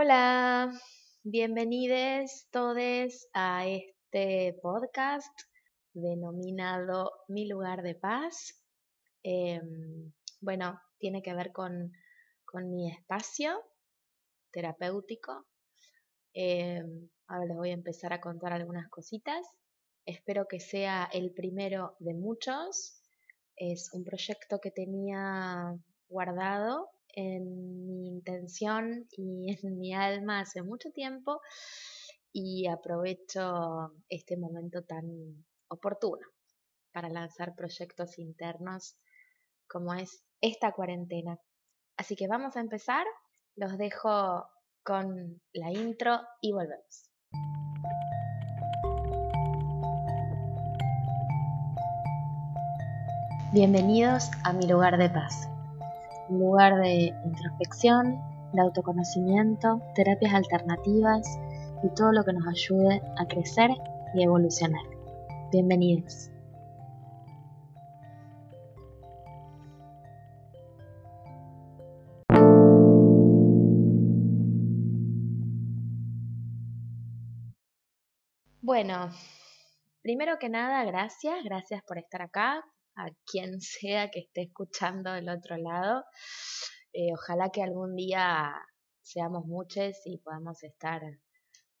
Hola, bienvenidos todos a este podcast denominado Mi lugar de paz. Em, bueno, tiene que ver con, mi espacio terapéutico. Em, ahora les voy a empezar a contar algunas cositas. Espero que sea el primero de muchos. Es un proyecto que tenía guardado en mi intención y en mi alma hace mucho tiempo y aprovecho este momento tan oportuno para lanzar proyectos internos como es esta cuarentena. Así que vamos a empezar, los dejo con la intro y volvemos. Bienvenidos a mi lugar de paz un lugar de introspección, de autoconocimiento, terapias alternativas y todo lo que nos ayude a crecer y evolucionar. Bienvenidos. Bueno, primero que nada, gracias, gracias por estar acá, a quien sea que esté escuchando del otro lado. Eh, ojalá que algún día seamos muchos y podamos estar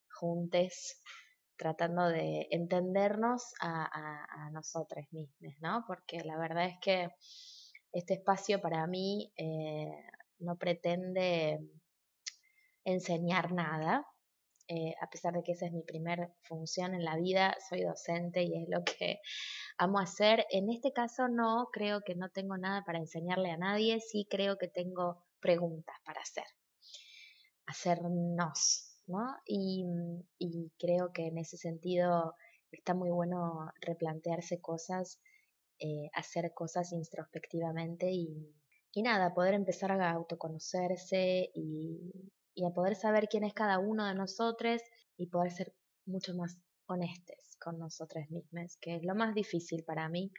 juntos tratando de entendernos a, nosotros mismos, ¿no? Porque la verdad es que este espacio para mí eh, no pretende enseñar nada, eh, a pesar de que esa es mi primera función en la vida, soy docente y es lo que amo hacer. En este caso no, creo que no tengo nada para enseñarle a nadie, sí creo que tengo preguntas para hacer, hacernos, ¿no? Y, creo que en ese sentido está muy bueno replantearse cosas, eh, hacer cosas introspectivamente y, y nada, poder empezar a autoconocerse y, y a poder saber quién es cada uno de nosotros y poder ser mucho más honestos con nosotros mismos, que es lo más difícil para mí,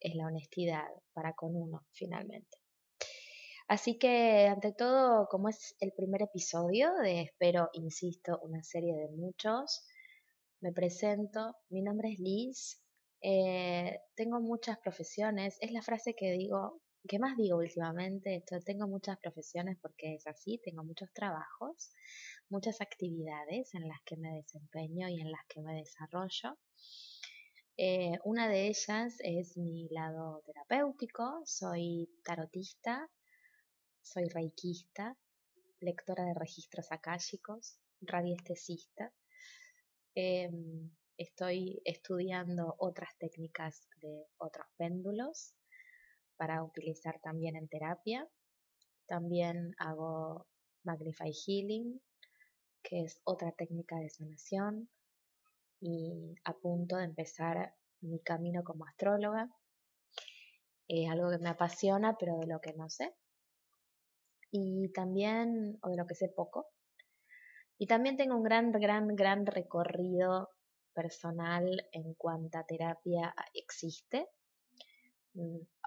es la honestidad para con uno finalmente. Así que, ante todo, como es el primer episodio de, espero, insisto, una serie de muchos, me presento, mi nombre es Liz, eh, tengo muchas profesiones, es la frase que digo ¿Qué más digo últimamente? Esto, tengo muchas profesiones porque es así, tengo muchos trabajos, muchas actividades en las que me desempeño y en las que me desarrollo. Eh, una de ellas es mi lado terapéutico, soy tarotista, soy reikista, lectora de registros akáshicos, radiestesista. Em, estoy estudiando otras técnicas de otros péndulos para utilizar también en terapia. También hago Magnify Healing, que es otra técnica de sanación. Y a punto de empezar mi camino como astróloga. Es algo que me apasiona, pero de lo que no sé. Y también, o de lo que sé poco. Y también tengo un gran, gran, gran recorrido personal en cuanto a terapia existe.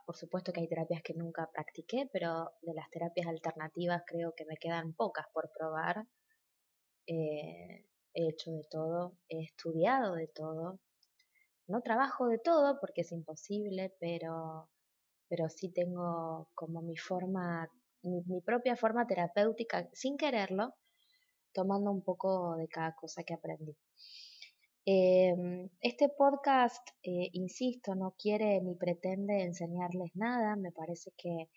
Por supuesto que hay terapias que nunca practiqué, pero de las terapias alternativas creo que me quedan pocas por probar. Eh, he hecho de todo, he estudiado de todo. No trabajo de todo porque es imposible, pero, pero sí tengo como mi forma, mi propia forma terapéutica, sin quererlo, tomando un poco de cada cosa que aprendí. Em, este podcast, eh, insisto, no quiere ni pretende enseñarles nada, me parece que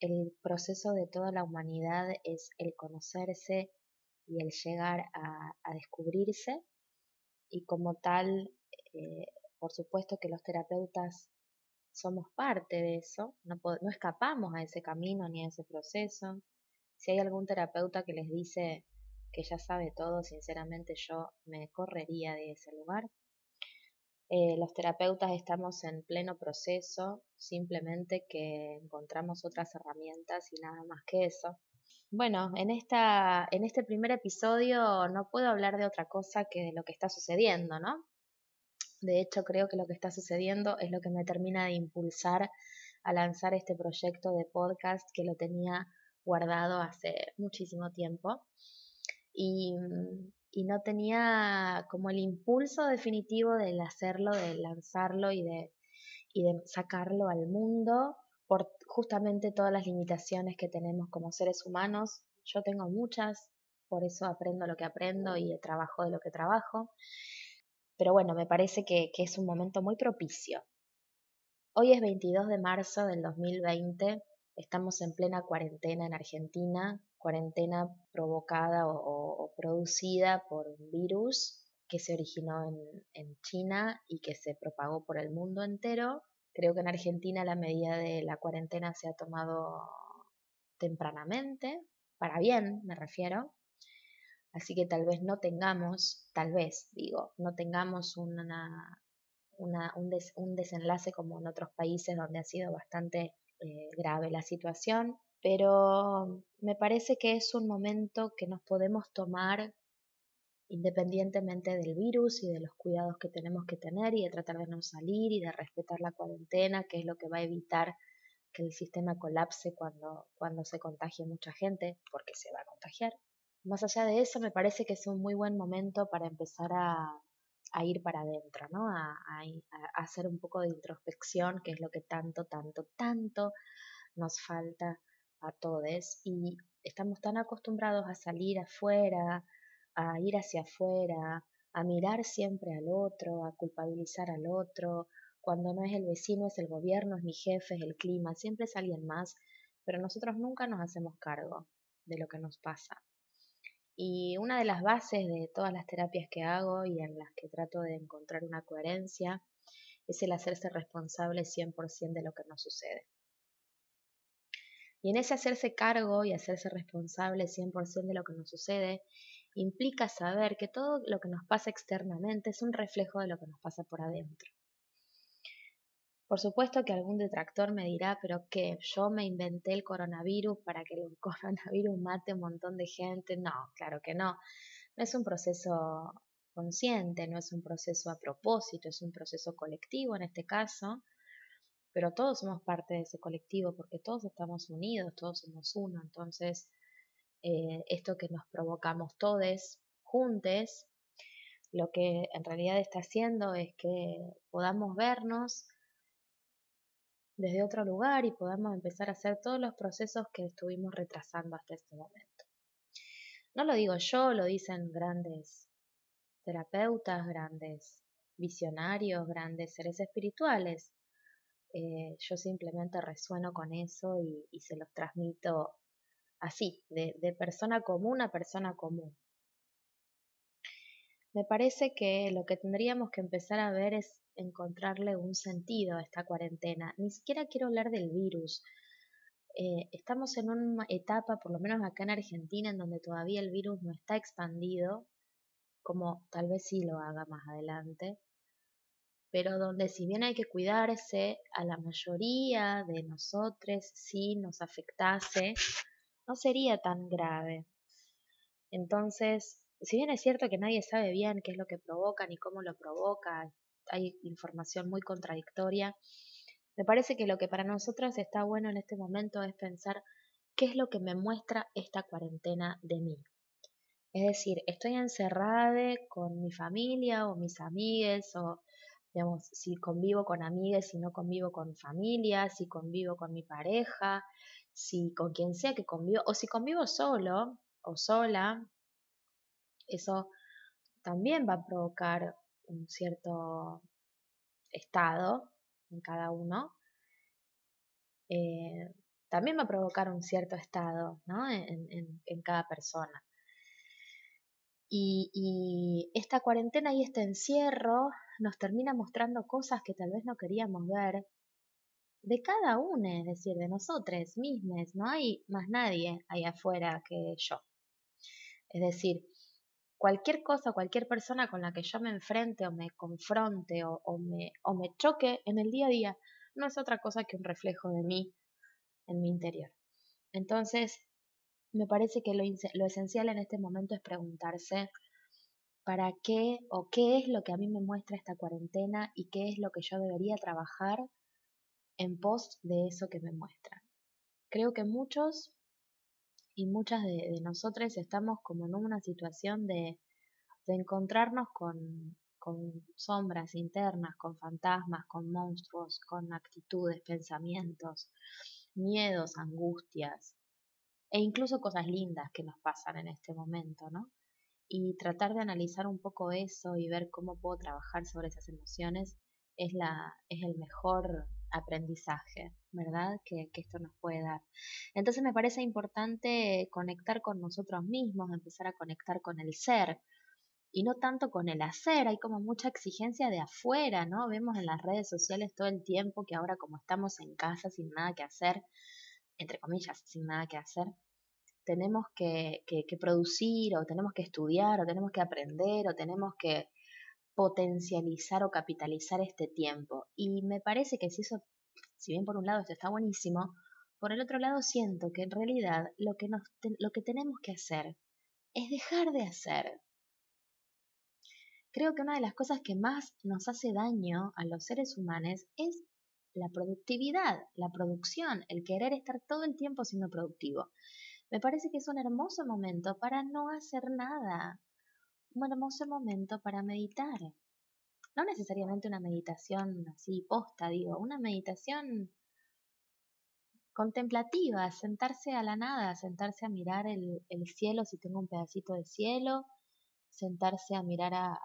el proceso de toda la humanidad es el conocerse y el llegar a, descubrirse. Y como tal, eh, por supuesto que los terapeutas somos parte de eso, no, no escapamos a ese camino ni a ese proceso. Si hay algún terapeuta que les dice que ya sabe todo, sinceramente yo me correría de ese lugar. Eh, los terapeutas estamos en pleno proceso, simplemente que encontramos otras herramientas y nada más que eso. Bueno, en, esta, en este primer episodio no puedo hablar de otra cosa que de lo que está sucediendo, ¿no? De hecho, creo que lo que está sucediendo es lo que me termina de impulsar a lanzar este proyecto de podcast que lo tenía guardado hace muchísimo tiempo. Y, y no tenía como el impulso definitivo de hacerlo, de lanzarlo y de, y de sacarlo al mundo por justamente todas las limitaciones que tenemos como seres humanos. Yo tengo muchas, por eso aprendo lo que aprendo y trabajo de lo que trabajo. Pero bueno, me parece que, que es un momento muy propicio. Hoy es 22 de marzo del 2020, estamos en plena cuarentena en Argentina, cuarentena provocada o, producida por un virus que se originó en, China y que se propagó por el mundo entero. Creo que en Argentina la medida de la cuarentena se ha tomado tempranamente, para bien me refiero. Así que tal vez no tengamos, tal vez digo, no tengamos una, un, desenlace como en otros países donde ha sido bastante eh, grave la situación pero me parece que es un momento que nos podemos tomar independientemente del virus y de los cuidados que tenemos que tener y de tratar de no salir y de respetar la cuarentena, que es lo que va a evitar que el sistema colapse cuando, cuando se contagie mucha gente, porque se va a contagiar. Más allá de eso, me parece que es un muy buen momento para empezar a, a ir para adentro, ¿no? A, a, a, hacer un poco de introspección, que es lo que tanto, tanto, tanto nos falta a todos y estamos tan acostumbrados a salir afuera, a ir hacia afuera, a mirar siempre al otro, a culpabilizar al otro, cuando no es el vecino, es el gobierno, es mi jefe, es el clima, siempre es alguien más, pero nosotros nunca nos hacemos cargo de lo que nos pasa. Y una de las bases de todas las terapias que hago y en las que trato de encontrar una coherencia es el hacerse responsable 100% de lo que nos sucede. Y en ese hacerse cargo y hacerse responsable 100% de lo que nos sucede, implica saber que todo lo que nos pasa externamente es un reflejo de lo que nos pasa por adentro. Por supuesto que algún detractor me dirá, pero que yo me inventé el coronavirus para que el coronavirus mate un montón de gente. No, claro que no. No es un proceso consciente, no es un proceso a propósito, es un proceso colectivo en este caso, pero todos somos parte de ese colectivo porque todos estamos unidos, todos somos uno. Entonces, eh, esto que nos provocamos todos juntos, lo que en realidad está haciendo es que podamos vernos desde otro lugar y podamos empezar a hacer todos los procesos que estuvimos retrasando hasta este momento. No lo digo yo, lo dicen grandes terapeutas, grandes visionarios, grandes seres espirituales. Eh, yo simplemente resueno con eso y, se los transmito así, de, persona común a persona común. Me parece que lo que tendríamos que empezar a ver es encontrarle un sentido a esta cuarentena. Ni siquiera quiero hablar del virus. Eh, estamos en una etapa, por lo menos acá en Argentina, en donde todavía el virus no está expandido, como tal vez sí lo haga más adelante pero donde si bien hay que cuidarse, a la mayoría de nosotros si nos afectase, no sería tan grave. Entonces, si bien es cierto que nadie sabe bien qué es lo que provoca ni cómo lo provoca, hay información muy contradictoria, me parece que lo que para nosotros está bueno en este momento es pensar qué es lo que me muestra esta cuarentena de mí. Es decir, estoy encerrada con mi familia o mis amigues o digamos, si convivo con amigas, si no convivo con familia, si convivo con mi pareja, si con quien sea que convivo, o si convivo solo o sola, eso también va a provocar un cierto estado en cada uno. Eh, también va a provocar un cierto estado ¿no? en, en cada persona. Y, esta cuarentena y este encierro nos termina mostrando cosas que tal vez no queríamos ver de cada uno, es decir, de nosotros mismos. No hay más nadie ahí afuera que yo. Es decir, cualquier cosa, cualquier persona con la que yo me enfrente o me confronte o, me, o me choque en el día a día, no es otra cosa que un reflejo de mí en mi interior. Entonces, me parece que lo, esencial en este momento es preguntarse para qué o qué es lo que a mí me muestra esta cuarentena y qué es lo que yo debería trabajar en pos de eso que me muestra. Creo que muchos y muchas de, nosotros estamos como en una situación de, de encontrarnos con, con sombras internas, con fantasmas, con monstruos, con actitudes, pensamientos, miedos, angustias e incluso cosas lindas que nos pasan en este momento, ¿no? Y tratar de analizar un poco eso y ver cómo puedo trabajar sobre esas emociones es, la, es el mejor aprendizaje, ¿verdad? Que, que, esto nos puede dar. Entonces me parece importante conectar con nosotros mismos, empezar a conectar con el ser y no tanto con el hacer. Hay como mucha exigencia de afuera, ¿no? Vemos en las redes sociales todo el tiempo que ahora como estamos en casa sin nada que hacer, entre comillas, sin nada que hacer, tenemos que, que, producir o tenemos que estudiar o tenemos que aprender o tenemos que potencializar o capitalizar este tiempo. Y me parece que si eso, si bien por un lado esto está buenísimo, por el otro lado siento que en realidad lo que, nos, lo que tenemos que hacer es dejar de hacer. Creo que una de las cosas que más nos hace daño a los seres humanos es la productividad, la producción, el querer estar todo el tiempo siendo productivo. Me parece que es un hermoso momento para no hacer nada, un hermoso momento para meditar. No necesariamente una meditación así posta, digo, una meditación contemplativa, sentarse a la nada, sentarse a mirar el, cielo si tengo un pedacito de cielo, sentarse a mirar a,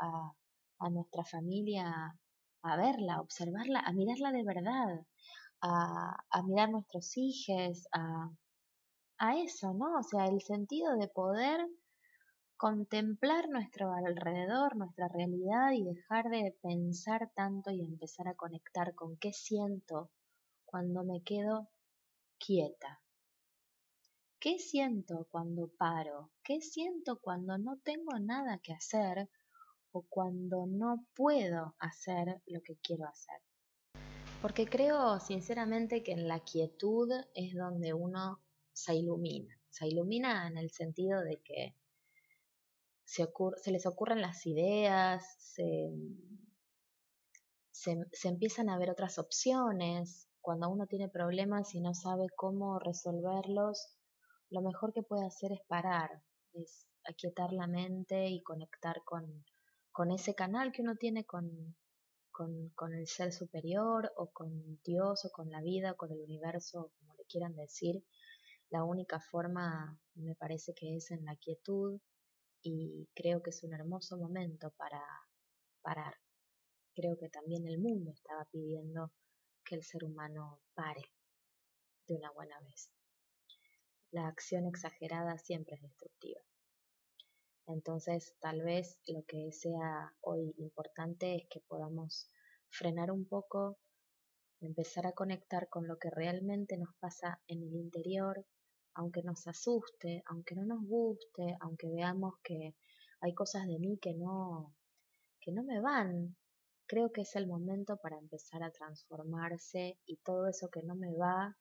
a, nuestra familia, a verla, observarla, a mirarla de verdad, a, a mirar nuestros hijos, a, a eso, ¿no? O sea, el sentido de poder contemplar nuestro alrededor, nuestra realidad y dejar de pensar tanto y empezar a conectar con qué siento cuando me quedo quieta. ¿Qué siento cuando paro? ¿Qué siento cuando no tengo nada que hacer o cuando no puedo hacer lo que quiero hacer? Porque creo sinceramente que en la quietud es donde uno se ilumina. Se ilumina en el sentido de que se, se les ocurren las ideas, se, se, empiezan a ver otras opciones. Cuando uno tiene problemas y no sabe cómo resolverlos, lo mejor que puede hacer es parar, es aquietar la mente y conectar con, con ese canal que uno tiene con, con, con, el ser superior o con Dios o con la vida o con el universo, como le quieran decir. La única forma me parece que es en la quietud, y creo que es un hermoso momento para parar. Creo que también el mundo estaba pidiendo que el ser humano pare de una buena vez. La acción exagerada siempre es destructiva. Entonces, tal vez lo que sea hoy importante es que podamos frenar un poco, empezar a conectar con lo que realmente nos pasa en el interior, aunque nos asuste, aunque no nos guste, aunque veamos que hay cosas de mí que no, que no me van, creo que es el momento para empezar a transformarse y todo eso que no me va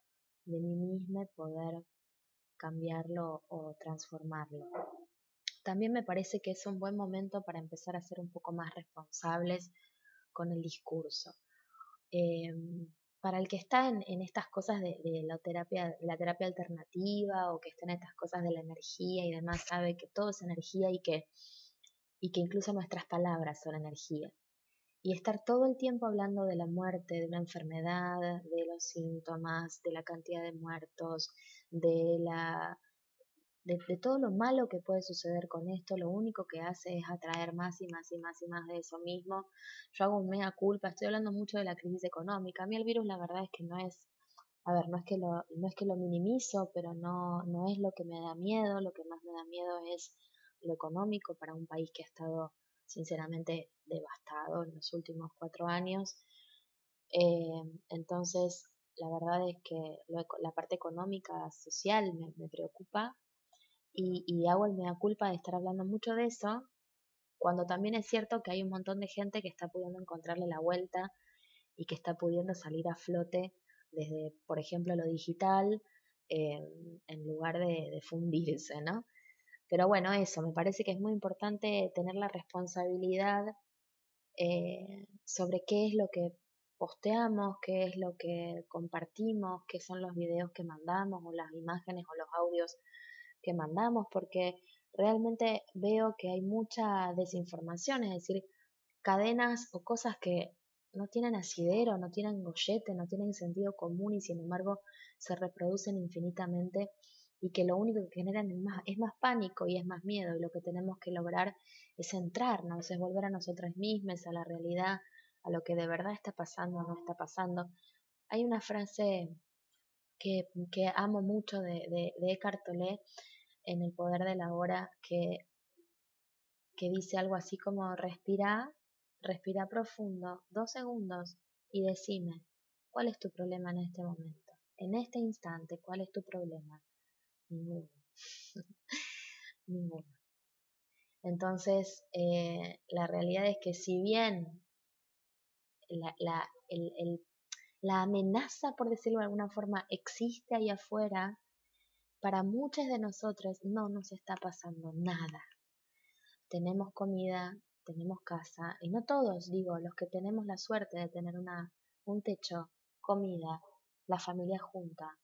de mí misma poder cambiarlo o transformarlo. También me parece que es un buen momento para empezar a ser un poco más responsables con el discurso. Em, para el que está en, estas cosas de, la, terapia, la terapia alternativa o que está en estas cosas de la energía y demás, sabe que todo es energía y que, y que incluso nuestras palabras son energía. Y estar todo el tiempo hablando de la muerte, de una enfermedad, de los síntomas, de la cantidad de muertos, de la de, todo lo malo que puede suceder con esto, lo único que hace es atraer más y más y más y más de eso mismo. Yo hago un mea culpa, estoy hablando mucho de la crisis económica. A mí el virus la verdad es que no es, a ver, no es que lo, no es que lo minimizo, pero no, no es lo que me da miedo, lo que más me da miedo es lo económico para un país que ha estado sinceramente devastado en los últimos cuatro años. Eh, entonces, la verdad es que la parte económica, social me, me preocupa y, hago el mea culpa de estar hablando mucho de eso, cuando también es cierto que hay un montón de gente que está pudiendo encontrarle la vuelta y que está pudiendo salir a flote desde, por ejemplo, lo digital, eh, en lugar de, fundirse, ¿no? Pero bueno, eso, me parece que es muy importante tener la responsabilidad eh, sobre qué es lo que posteamos, qué es lo que compartimos, qué son los videos que mandamos o las imágenes o los audios que mandamos, porque realmente veo que hay mucha desinformación, es decir, cadenas o cosas que no tienen asidero, no tienen gollete, no tienen sentido común y sin embargo se reproducen infinitamente y que lo único que generan es más, es más pánico y es más miedo y lo que tenemos que lograr es centrarnos, es volver a nosotras mismas, a la realidad, a lo que de verdad está pasando o no está pasando. Hay una frase que, que amo mucho de, de, de Eckhart en El Poder de la Hora que, que dice algo así como respira, respira profundo, dos segundos y decime, ¿cuál es tu problema en este momento? En este instante, ¿cuál es tu problema? Ninguno. Ninguno. Entonces, eh, la realidad es que si bien la, la, el, la amenaza, por decirlo de alguna forma, existe ahí afuera, para muchos de nosotros no nos está pasando nada. Tenemos comida, tenemos casa, y no todos, digo, los que tenemos la suerte de tener una, un techo, comida, la familia junta,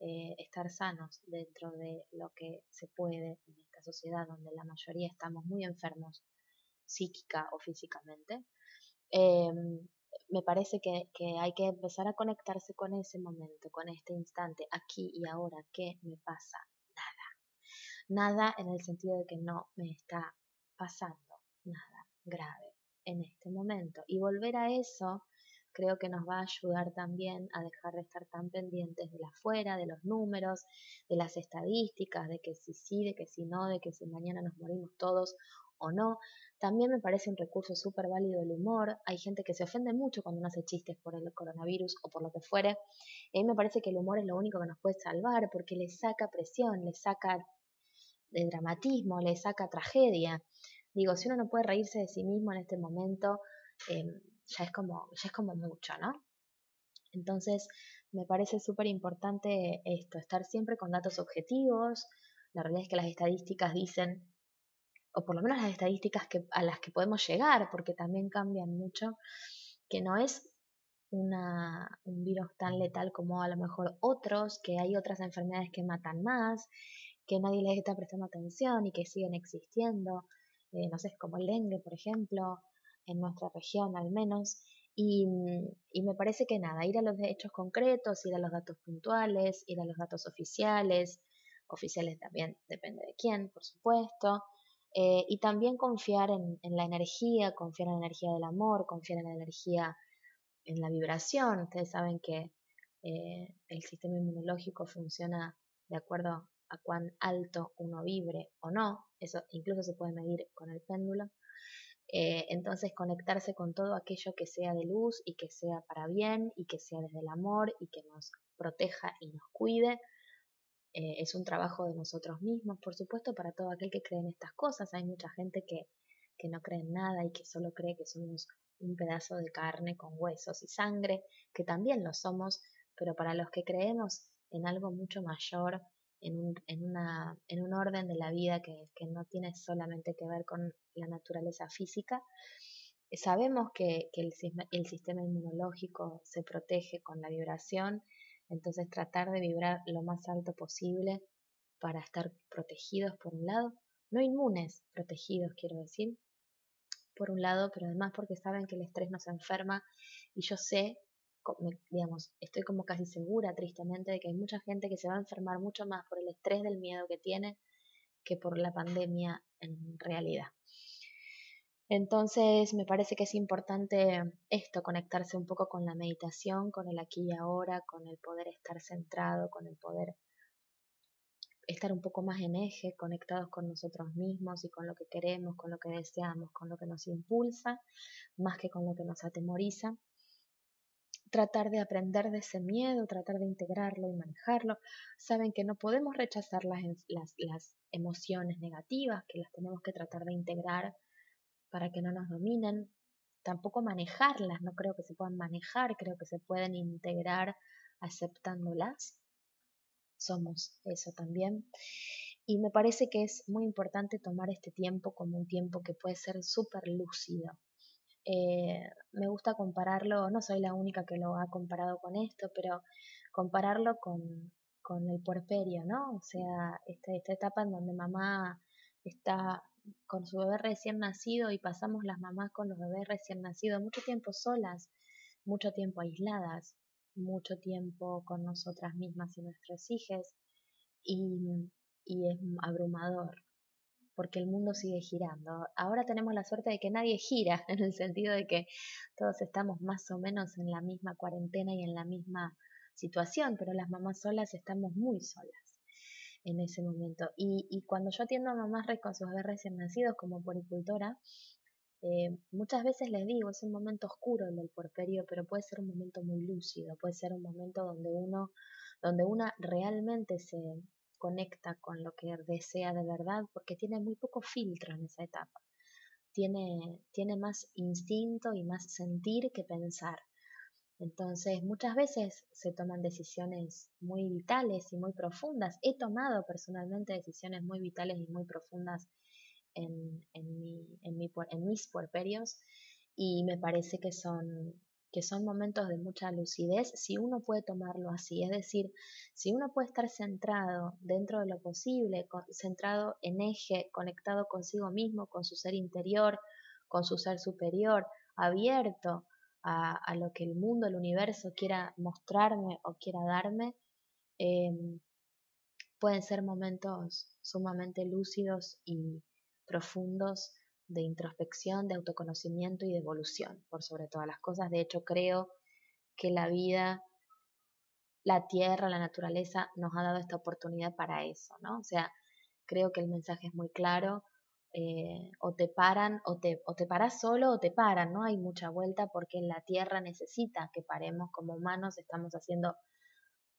eh, estar sanos dentro de lo que se puede en esta sociedad donde la mayoría estamos muy enfermos psíquica o físicamente, eh, me parece que, que, hay que empezar a conectarse con ese momento, con este instante, aquí y ahora, ¿qué me pasa? Nada. Nada en el sentido de que no me está pasando nada grave en este momento. Y volver a eso creo que nos va a ayudar también a dejar de estar tan pendientes de la afuera, de los números, de las estadísticas, de que si sí, de que si no, de que si mañana nos morimos todos o no. También me parece un recurso súper válido el humor. Hay gente que se ofende mucho cuando uno hace chistes por el coronavirus o por lo que fuere. A mí me parece que el humor es lo único que nos puede salvar porque le saca presión, le saca de dramatismo, le saca tragedia. Digo, si uno no puede reírse de sí mismo en este momento, eh, ya, es como, ya es como mucho, ¿no? Entonces, me parece súper importante esto, estar siempre con datos objetivos. La realidad es que las estadísticas dicen o por lo menos las estadísticas que, a las que podemos llegar, porque también cambian mucho, que no es una, un virus tan letal como a lo mejor otros, que hay otras enfermedades que matan más, que nadie les está prestando atención y que siguen existiendo, eh, no sé, como el dengue, por ejemplo, en nuestra región al menos. Y, y, me parece que nada, ir a los hechos concretos, ir a los datos puntuales, ir a los datos oficiales, oficiales también depende de quién, por supuesto, eh, y también confiar en, la energía, confiar en la energía del amor, confiar en la energía, en la vibración. Ustedes saben que eh, el sistema inmunológico funciona de acuerdo a cuán alto uno vibre o no. Eso incluso se puede medir con el péndulo. Eh, entonces conectarse con todo aquello que sea de luz y que sea para bien y que sea desde el amor y que nos proteja y nos cuide eh, es un trabajo de nosotros mismos, por supuesto, para todo aquel que cree en estas cosas. Hay mucha gente que, que no cree en nada y que solo cree que somos un pedazo de carne con huesos y sangre, que también lo somos, pero para los que creemos en algo mucho mayor, en un, en una, en un orden de la vida que, que no tiene solamente que ver con la naturaleza física, sabemos que, que el sistema inmunológico se protege con la vibración entonces tratar de vibrar lo más alto posible para estar protegidos por un lado, no inmunes, protegidos quiero decir, por un lado, pero además porque saben que el estrés nos enferma y yo sé, digamos, estoy como casi segura tristemente de que hay mucha gente que se va a enfermar mucho más por el estrés del miedo que tiene que por la pandemia en realidad. Entonces me parece que es importante esto, conectarse un poco con la meditación, con el aquí y ahora, con el poder estar centrado, con el poder estar un poco más en eje, conectados con nosotros mismos y con lo que queremos, con lo que deseamos, con lo que nos impulsa, más que con lo que nos atemoriza. Tratar de aprender de ese miedo, tratar de integrarlo y manejarlo. Saben que no podemos rechazar las, las, las emociones negativas, que las tenemos que tratar de integrar para que no nos dominen, tampoco manejarlas, no creo que se puedan manejar, creo que se pueden integrar aceptándolas. Somos eso también. Y me parece que es muy importante tomar este tiempo como un tiempo que puede ser súper lúcido. Eh, me gusta compararlo, no soy la única que lo ha comparado con esto, pero compararlo con, con el puerperio, ¿no? O sea, esta, esta etapa en donde mamá está con su bebé recién nacido y pasamos las mamás con los bebés recién nacidos mucho tiempo solas, mucho tiempo aisladas, mucho tiempo con nosotras mismas y nuestros hijos y, y es abrumador porque el mundo sigue girando. Ahora tenemos la suerte de que nadie gira, en el sentido de que todos estamos más o menos en la misma cuarentena y en la misma situación, pero las mamás solas estamos muy solas en ese momento. Y, cuando yo atiendo a mamás con sus bebés recién nacidos como poricultora, eh, muchas veces les digo, es un momento oscuro el del porperio, pero puede ser un momento muy lúcido, puede ser un momento donde uno, donde una realmente se conecta con lo que desea de verdad, porque tiene muy poco filtro en esa etapa. Tiene, tiene más instinto y más sentir que pensar. Entonces, muchas veces se toman decisiones muy vitales y muy profundas. He tomado personalmente decisiones muy vitales y muy profundas en, en, mi, en, mi, en mis puerperios y me parece que son, que son momentos de mucha lucidez si uno puede tomarlo así. Es decir, si uno puede estar centrado dentro de lo posible, centrado en eje, conectado consigo mismo, con su ser interior, con su ser superior, abierto a, lo que el mundo, el universo quiera mostrarme o quiera darme, em, pueden ser momentos sumamente lúcidos y profundos de introspección, de autoconocimiento y de evolución, por sobre todas las cosas. De hecho, creo que la vida, la tierra, la naturaleza nos ha dado esta oportunidad para eso, ¿no? O sea, creo que el mensaje es muy claro. Eh, o te paran o te, o te paras solo o te paran, no hay mucha vuelta porque la tierra necesita que paremos como humanos, estamos haciendo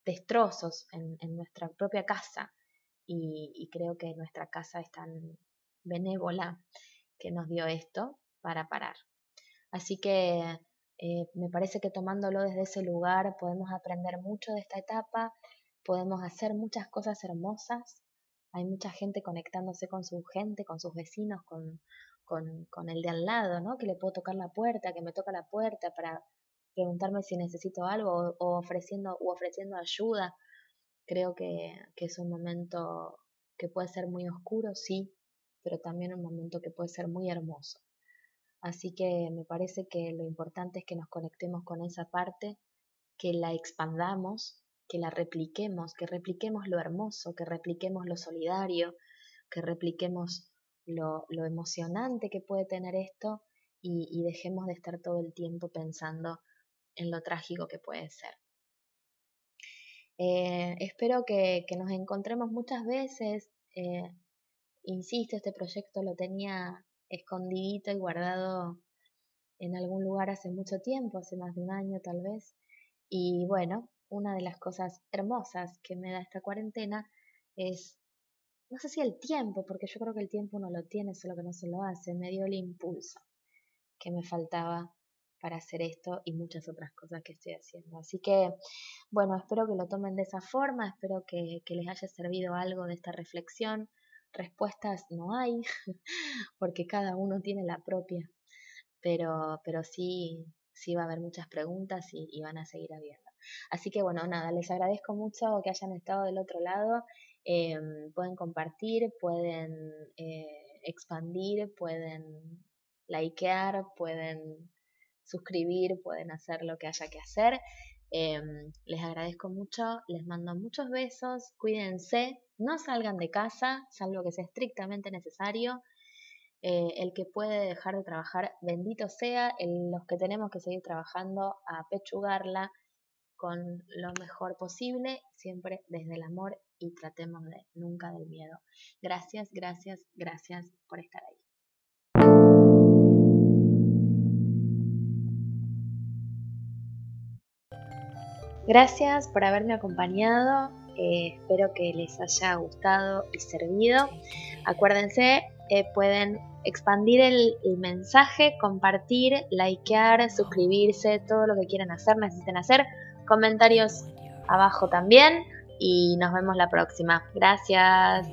destrozos en, nuestra propia casa y, creo que nuestra casa es tan benévola que nos dio esto para parar. Así que eh, me parece que tomándolo desde ese lugar podemos aprender mucho de esta etapa, podemos hacer muchas cosas hermosas hay mucha gente conectándose con su gente, con sus vecinos, con, con, el de al lado, ¿no? Que le puedo tocar la puerta, que me toca la puerta para preguntarme si necesito algo o, ofreciendo, o ofreciendo ayuda. Creo que, que es un momento que puede ser muy oscuro, sí, pero también un momento que puede ser muy hermoso. Así que me parece que lo importante es que nos conectemos con esa parte, que la expandamos que la repliquemos, que repliquemos lo hermoso, que repliquemos lo solidario, que repliquemos lo, emocionante que puede tener esto y, dejemos de estar todo el tiempo pensando en lo trágico que puede ser. Eh, espero que, nos encontremos muchas veces. Eh, insisto, este proyecto lo tenía escondidito y guardado en algún lugar hace mucho tiempo, hace más de un año tal vez. Y bueno, una de las cosas hermosas que me da esta cuarentena es, no sé si el tiempo, porque yo creo que el tiempo uno lo tiene, solo que no se lo hace, me dio el impulso que me faltaba para hacer esto y muchas otras cosas que estoy haciendo. Así que, bueno, espero que lo tomen de esa forma, espero que, les haya servido algo de esta reflexión. Respuestas no hay, porque cada uno tiene la propia, pero, pero sí, sí va a haber muchas preguntas y, y van a seguir habiendo. Así que bueno, nada, les agradezco mucho que hayan estado del otro lado. Em, pueden compartir, pueden eh, expandir, pueden likear, pueden suscribir, pueden hacer lo que haya que hacer. Em, les agradezco mucho, les mando muchos besos, cuídense, no salgan de casa, salvo que sea estrictamente necesario. Eh, el que puede dejar de trabajar, bendito sea, los que tenemos que seguir trabajando a pechugarla con lo mejor posible, siempre desde el amor y tratemos de nunca del miedo. Gracias, gracias, gracias por estar ahí. Gracias por haberme acompañado. Eh, espero que les haya gustado y servido. Acuérdense, eh, pueden expandir el, el, mensaje, compartir, likear, suscribirse, todo lo que quieran hacer, necesiten hacer comentarios abajo también y nos vemos la próxima. Gracias.